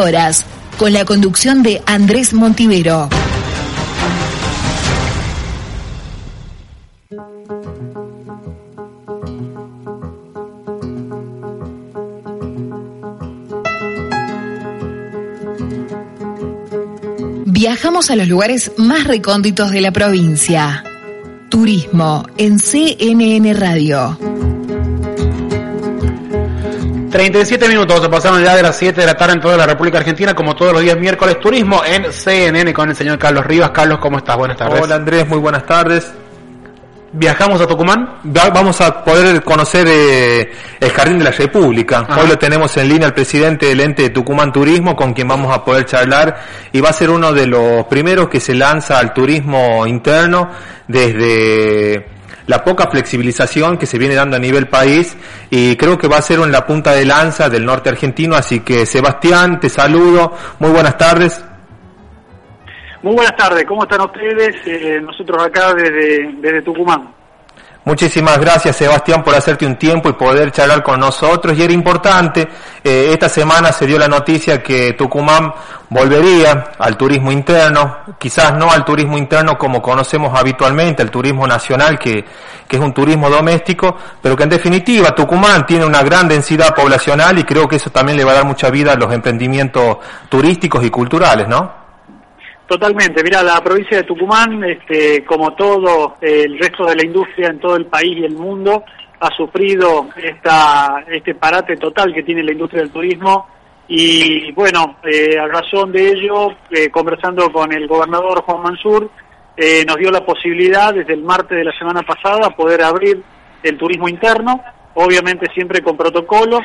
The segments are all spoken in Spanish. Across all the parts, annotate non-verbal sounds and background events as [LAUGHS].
Horas, con la conducción de Andrés Montivero. Viajamos a los lugares más recónditos de la provincia. Turismo en CNN Radio. 37 minutos, se pasaron ya de las 7 de la tarde en toda la República Argentina, como todos los días miércoles, turismo en CNN con el señor Carlos Rivas. Carlos, ¿cómo estás? Buenas tardes. Hola Andrés, muy buenas tardes. ¿Viajamos a Tucumán? Vamos a poder conocer eh, el Jardín de la República. Hoy lo tenemos en línea el presidente del ente de Tucumán Turismo, con quien vamos a poder charlar, y va a ser uno de los primeros que se lanza al turismo interno desde la poca flexibilización que se viene dando a nivel país y creo que va a ser en la punta de lanza del norte argentino, así que Sebastián, te saludo, muy buenas tardes. Muy buenas tardes, ¿cómo están ustedes? Eh, nosotros acá desde, desde Tucumán. Muchísimas gracias Sebastián por hacerte un tiempo y poder charlar con nosotros. Y era importante, eh, esta semana se dio la noticia que Tucumán volvería al turismo interno, quizás no al turismo interno como conocemos habitualmente, el turismo nacional que, que es un turismo doméstico, pero que en definitiva Tucumán tiene una gran densidad poblacional y creo que eso también le va a dar mucha vida a los emprendimientos turísticos y culturales, ¿no? Totalmente, mira, la provincia de Tucumán, este, como todo el resto de la industria en todo el país y el mundo, ha sufrido esta, este parate total que tiene la industria del turismo. Y bueno, eh, a razón de ello, eh, conversando con el gobernador Juan Mansur, eh, nos dio la posibilidad desde el martes de la semana pasada poder abrir el turismo interno, obviamente siempre con protocolos,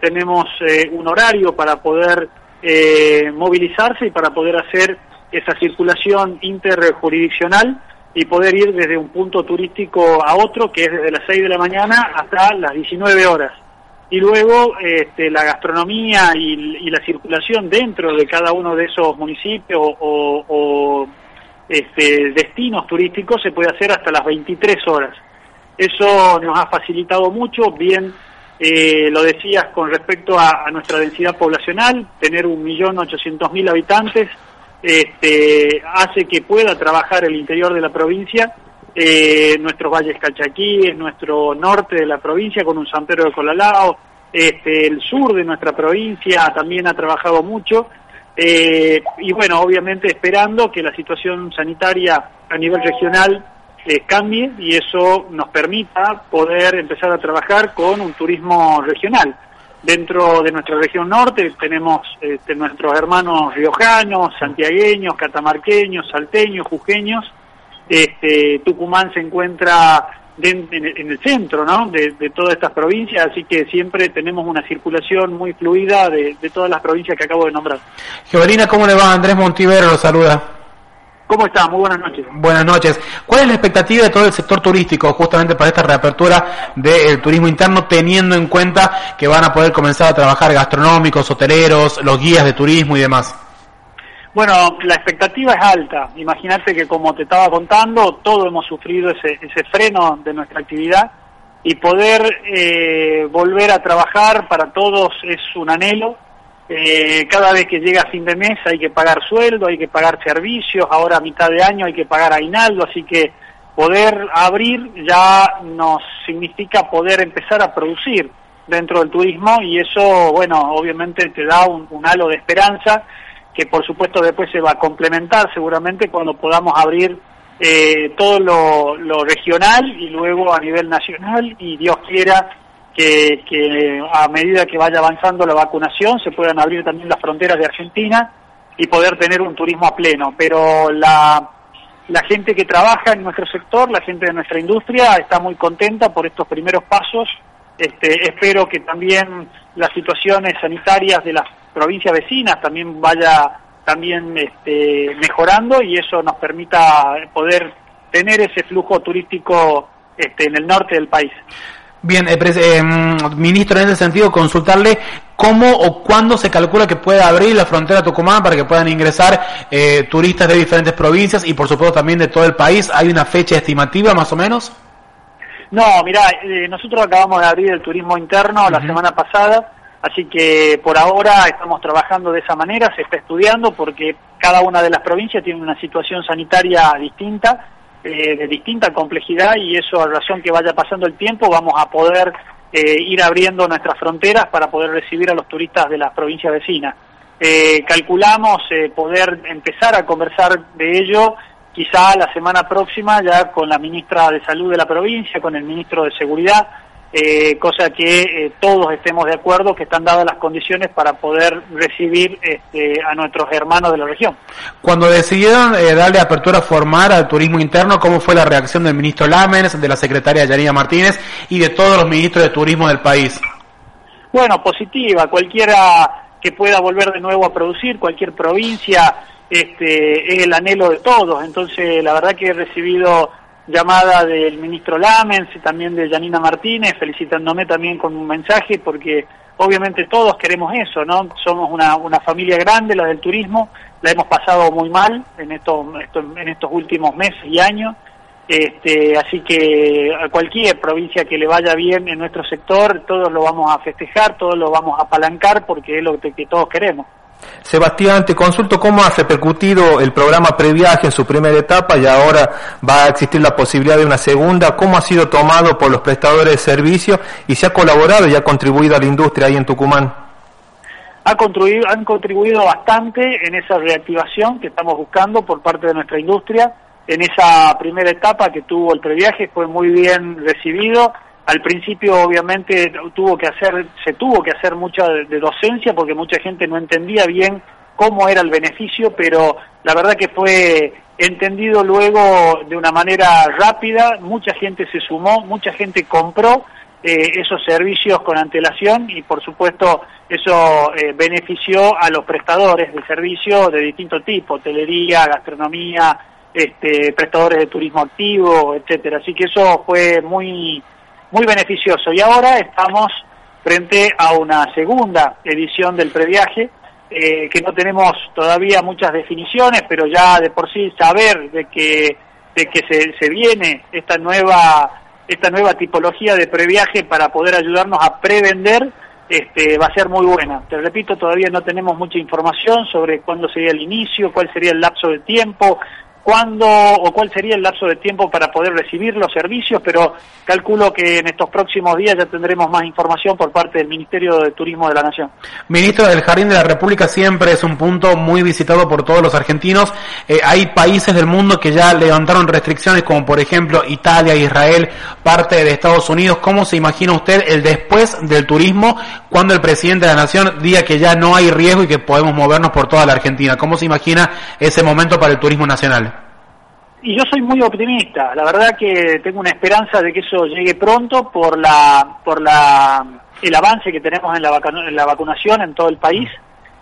tenemos un horario para poder movilizarse y para poder hacer esa circulación interjurisdiccional y poder ir desde un punto turístico a otro, que es desde las 6 de la mañana hasta las 19 horas. Y luego este, la gastronomía y, la circulación dentro de cada uno de esos municipios o, este, destinos turísticos se puede hacer hasta las 23 horas. Eso nos ha facilitado mucho, bien eh, lo decías con respecto a, a, nuestra densidad poblacional, tener un millón ochocientos mil habitantes este, hace que pueda trabajar el interior de la provincia, eh, nuestros valles calchaquíes, nuestro norte de la provincia con un San Pedro de Colalao, este, el sur de nuestra provincia también ha trabajado mucho. Eh, y bueno, obviamente esperando que la situación sanitaria a nivel regional eh, cambie y eso nos permita poder empezar a trabajar con un turismo regional. Dentro de nuestra región norte tenemos este, nuestros hermanos riojanos, santiagueños, catamarqueños, salteños, jujeños. Este, Tucumán se encuentra en, el centro ¿no? de, todas estas provincias, así que siempre tenemos una circulación muy fluida de, de todas las provincias que acabo de nombrar. Georina, ¿cómo le va? Andrés Montivero lo saluda. ¿Cómo está? Muy buenas noches. Buenas noches. ¿Cuál es la expectativa de todo el sector turístico justamente para esta reapertura del turismo interno, teniendo en cuenta que van a poder comenzar a trabajar gastronómicos, hoteleros, los guías de turismo y demás? Bueno, la expectativa es alta. Imagínate que como te estaba contando, todos hemos sufrido ese, ese freno de nuestra actividad y poder eh, volver a trabajar para todos es un anhelo eh, cada vez que llega fin de mes hay que pagar sueldo, hay que pagar servicios, ahora a mitad de año hay que pagar aguinaldo, así que poder abrir ya nos significa poder empezar a producir dentro del turismo y eso, bueno, obviamente te da un, halo de esperanza que por supuesto después se va a complementar seguramente cuando podamos abrir eh, todo lo, lo regional y luego a nivel nacional y Dios quiera que, a medida que vaya avanzando la vacunación se puedan abrir también las fronteras de Argentina y poder tener un turismo a pleno. Pero la, la gente que trabaja en nuestro sector, la gente de nuestra industria, está muy contenta por estos primeros pasos. Este, espero que también las situaciones sanitarias de las provincias vecinas también vaya también este, mejorando y eso nos permita poder tener ese flujo turístico este, en el norte del país. Bien, eh, eh, ministro, en ese sentido, consultarle cómo o cuándo se calcula que puede abrir la frontera Tucumán para que puedan ingresar eh, turistas de diferentes provincias y, por supuesto, también de todo el país. ¿Hay una fecha estimativa, más o menos? No, mira, nosotros acabamos de abrir el turismo interno la semana pasada, así que por ahora estamos trabajando de esa manera, se está estudiando porque cada una de las provincias tiene una situación sanitaria distinta eh, de distinta complejidad y eso a razón que vaya pasando el tiempo vamos a poder eh, ir abriendo nuestras fronteras para poder recibir a los turistas de las provincias vecinas. Eh, calculamos poder empezar a conversar de ello quizá la semana próxima ya con la ministra de Salud de la provincia, con el ministro de Seguridad, eh, cosa que eh, todos estemos de acuerdo que están dadas las condiciones para poder recibir este, a nuestros hermanos de la región. Cuando decidieron eh, darle apertura formal al turismo interno, ¿cómo fue la reacción del ministro Lamens, de la secretaria Yanina Martínez y de todos los ministros de turismo del país? Bueno, positiva. Cualquiera que pueda volver de nuevo a producir, cualquier provincia, este, es el anhelo de todos. Entonces, la verdad que he recibido llamada del ministro Lamens y también de Janina Martínez, felicitándome también con un mensaje, porque obviamente todos queremos eso, ¿no? Somos una, una familia grande, la del turismo, la hemos pasado muy mal en estos, en estos últimos meses y años, este, así que a cualquier provincia que le vaya bien en nuestro sector, todos lo vamos a festejar, todos lo vamos a apalancar, porque es lo que todos queremos. Sebastián, te consulto cómo ha repercutido el programa Previaje en su primera etapa y ahora va a existir la posibilidad de una segunda. ¿Cómo ha sido tomado por los prestadores de servicios y se ha colaborado y ha contribuido a la industria ahí en Tucumán? Ha contribuido, han contribuido bastante en esa reactivación que estamos buscando por parte de nuestra industria. En esa primera etapa que tuvo el previaje fue muy bien recibido al principio obviamente tuvo que hacer, se tuvo que hacer mucha de, docencia porque mucha gente no entendía bien cómo era el beneficio, pero la verdad que fue entendido luego de una manera rápida, mucha gente se sumó, mucha gente compró eh, esos servicios con antelación y por supuesto eso eh, benefició a los prestadores de servicios de distinto tipo, hotelería, gastronomía, este, prestadores de turismo activo, etcétera. Así que eso fue muy muy beneficioso. Y ahora estamos frente a una segunda edición del previaje, eh, que no tenemos todavía muchas definiciones, pero ya de por sí saber de que, de que se, se viene esta nueva, esta nueva tipología de previaje para poder ayudarnos a prevender, este, va a ser muy buena. Te repito, todavía no tenemos mucha información sobre cuándo sería el inicio, cuál sería el lapso de tiempo, cuándo o cuál sería el lapso de tiempo para poder recibir los servicios, pero calculo que en estos próximos días ya tendremos más información por parte del Ministerio de Turismo de la Nación. Ministro del Jardín de la República siempre es un punto muy visitado por todos los argentinos. Eh, hay países del mundo que ya levantaron restricciones, como por ejemplo Italia, Israel, parte de Estados Unidos. ¿Cómo se imagina usted el después del turismo cuando el presidente de la Nación diga que ya no hay riesgo y que podemos movernos por toda la Argentina? ¿Cómo se imagina ese momento para el turismo nacional? Y yo soy muy optimista, la verdad que tengo una esperanza de que eso llegue pronto por la por la el avance que tenemos en la, en la vacunación en todo el país.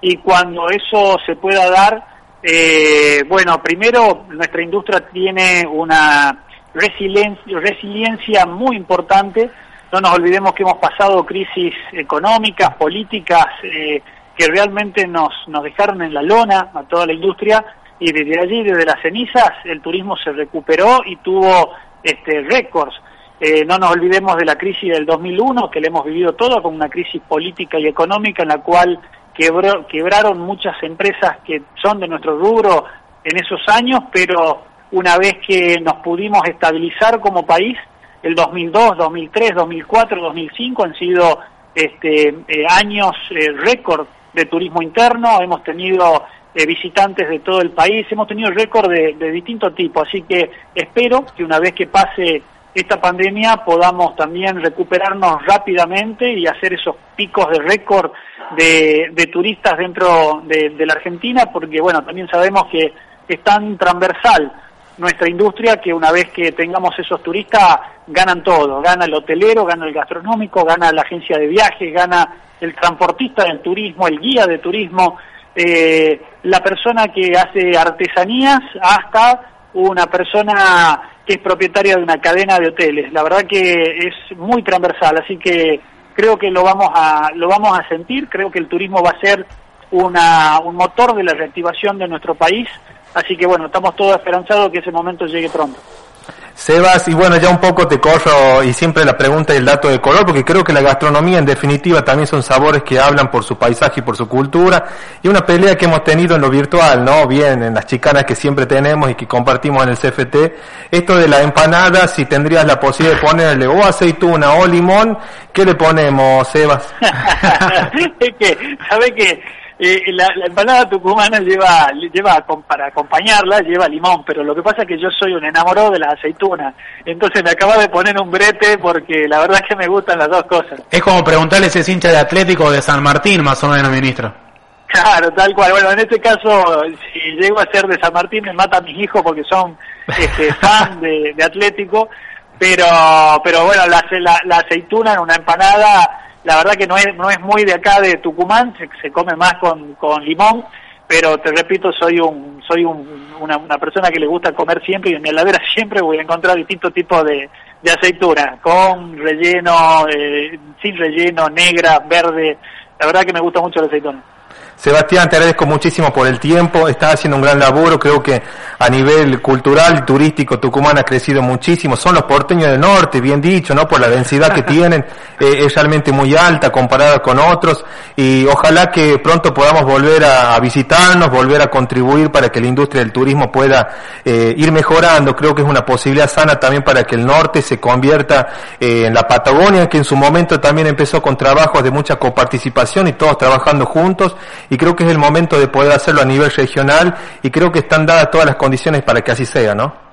Y cuando eso se pueda dar, eh, bueno, primero nuestra industria tiene una resiliencia, resiliencia muy importante, no nos olvidemos que hemos pasado crisis económicas, políticas, eh, que realmente nos, nos dejaron en la lona a toda la industria y desde allí, desde las cenizas, el turismo se recuperó y tuvo este, récords. Eh, no nos olvidemos de la crisis del 2001, que le hemos vivido todo con una crisis política y económica en la cual quebró, quebraron muchas empresas que son de nuestro rubro en esos años, pero una vez que nos pudimos estabilizar como país, el 2002, 2003, 2004, 2005 han sido este, eh, años eh, récord de turismo interno, hemos tenido visitantes de todo el país, hemos tenido récord de, de distinto tipo, así que espero que una vez que pase esta pandemia podamos también recuperarnos rápidamente y hacer esos picos de récord de, de, turistas dentro de, de, la Argentina, porque bueno, también sabemos que es tan transversal nuestra industria que una vez que tengamos esos turistas ganan todo, gana el hotelero, gana el gastronómico, gana la agencia de viajes, gana el transportista del turismo, el guía de turismo, eh, la persona que hace artesanías hasta una persona que es propietaria de una cadena de hoteles. La verdad que es muy transversal, así que creo que lo vamos a lo vamos a sentir, creo que el turismo va a ser una, un motor de la reactivación de nuestro país, así que bueno, estamos todos esperanzados que ese momento llegue pronto. Sebas, y bueno, ya un poco te corro y siempre la pregunta y el dato de color, porque creo que la gastronomía en definitiva también son sabores que hablan por su paisaje y por su cultura, y una pelea que hemos tenido en lo virtual, ¿no? Bien, en las chicanas que siempre tenemos y que compartimos en el CFT, esto de la empanada, si tendrías la posibilidad de ponerle o aceituna o limón, ¿qué le ponemos, Sebas? [LAUGHS] ¿sabe? Eh, la, empanada tucumana lleva, lleva para acompañarla, lleva limón, pero lo que pasa es que yo soy un enamorado de la aceituna. Entonces me acaba de poner un brete porque la verdad es que me gustan las dos cosas. Es como preguntarle si es hincha de Atlético de San Martín, más o menos, ministro. Claro, tal cual. Bueno, en este caso, si llego a ser de San Martín, me mata a mis hijos porque son este, [LAUGHS] fan de, Atlético. Pero, pero bueno, la, la aceituna en una empanada la verdad que no es, no es muy de acá de Tucumán, se, come más con, con limón, pero te repito, soy un soy una, una, persona que le gusta comer siempre y en mi heladera [LAUGHS] siempre voy a encontrar distintos tipos de, de con relleno, eh, sin relleno, negra, verde. La verdad que me gusta mucho la aceituna. Sebastián, te agradezco muchísimo por el tiempo, estás haciendo un gran laburo, creo que a nivel cultural, turístico, Tucumán ha crecido muchísimo, son los porteños del norte, bien dicho, ¿no? Por la densidad que [LAUGHS] tienen, eh, es realmente muy alta comparada con otros, y ojalá que pronto podamos volver a, visitarnos, volver a contribuir para que la industria del turismo pueda eh, ir mejorando, creo que es una posibilidad sana también para que el norte se convierta eh, en la Patagonia, que en su momento también empezó con trabajos de mucha coparticipación y todos trabajando juntos, y creo que es el momento de poder hacerlo a nivel regional y creo que están dadas todas las condiciones para que así sea, ¿no?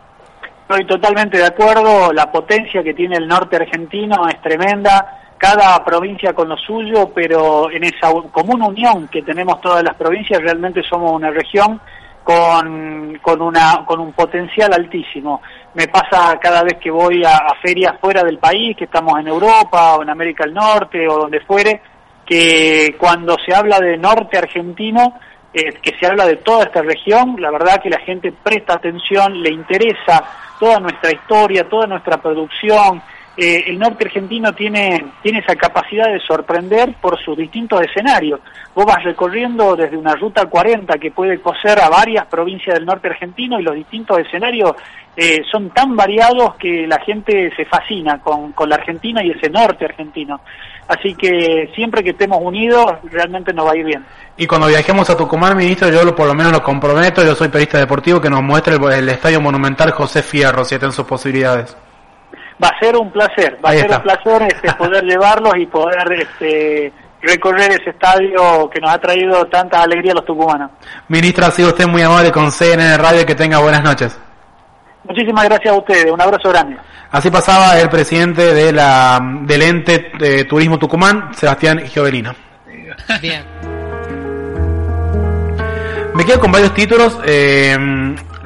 Estoy totalmente de acuerdo, la potencia que tiene el norte argentino es tremenda, cada provincia con lo suyo, pero en esa común unión que tenemos todas las provincias realmente somos una región con, con, una, con un potencial altísimo. Me pasa cada vez que voy a, a ferias fuera del país, que estamos en Europa o en América del Norte o donde fuere, que cuando se habla de norte argentino, eh, que se habla de toda esta región, la verdad que la gente presta atención, le interesa toda nuestra historia, toda nuestra producción. Eh, el norte argentino tiene, tiene esa capacidad de sorprender por sus distintos escenarios. Vos vas recorriendo desde una ruta 40 que puede coser a varias provincias del norte argentino y los distintos escenarios eh, son tan variados que la gente se fascina con, con la Argentina y ese norte argentino. Así que siempre que estemos unidos, realmente nos va a ir bien. Y cuando viajemos a Tucumán, ministro, yo por lo menos lo comprometo, yo soy periodista deportivo, que nos muestre el, Estadio Monumental José Fierro, si en sus posibilidades. Va a ser un placer, va a ser un placer este, [LAUGHS] poder llevarlos y poder este, recorrer ese estadio que nos ha traído tanta alegría a los tucumanos. Ministra, ha sido usted muy amable con CNN Radio y que tenga buenas noches. Muchísimas gracias a ustedes, un abrazo grande. Así pasaba el presidente de la, del ente de Turismo Tucumán, Sebastián Giovelino. Bien. Me quedo con varios títulos. Eh,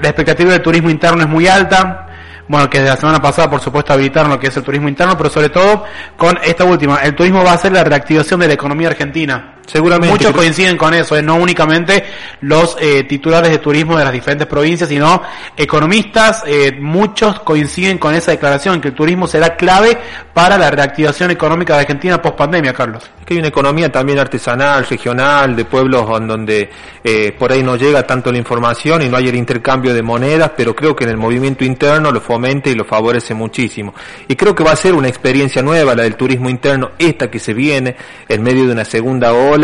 la expectativa del turismo interno es muy alta bueno, que desde la semana pasada, por supuesto, habilitaron lo que es el turismo interno, pero sobre todo con esta última. El turismo va a ser la reactivación de la economía argentina. Seguramente. Muchos coinciden con eso, no únicamente los eh, titulares de turismo de las diferentes provincias, sino economistas, eh, muchos coinciden con esa declaración, que el turismo será clave para la reactivación económica de Argentina post pandemia, Carlos. Es que hay una economía también artesanal, regional, de pueblos donde eh, por ahí no llega tanto la información y no hay el intercambio de monedas, pero creo que en el movimiento interno lo fomenta y lo favorece muchísimo. Y creo que va a ser una experiencia nueva la del turismo interno, esta que se viene en medio de una segunda ola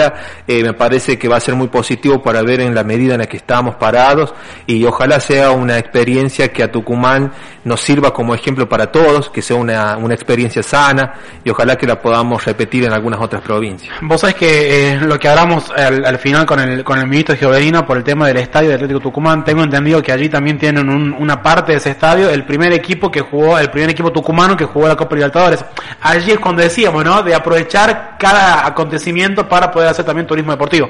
eh, me parece que va a ser muy positivo para ver en la medida en la que estamos parados y ojalá sea una experiencia que a Tucumán nos sirva como ejemplo para todos, que sea una, una experiencia sana y ojalá que la podamos repetir en algunas otras provincias. Vos sabés que eh, lo que hablamos al, final con el, con el ministro Gioverino por el tema del estadio de Atlético Tucumán, tengo entendido que allí también tienen una parte de ese estadio, el primer equipo que jugó, el primer equipo tucumano que jugó la Copa Libertadores. Allí es cuando decíamos, ¿no? De aprovechar cada acontecimiento para poder hacer también turismo deportivo.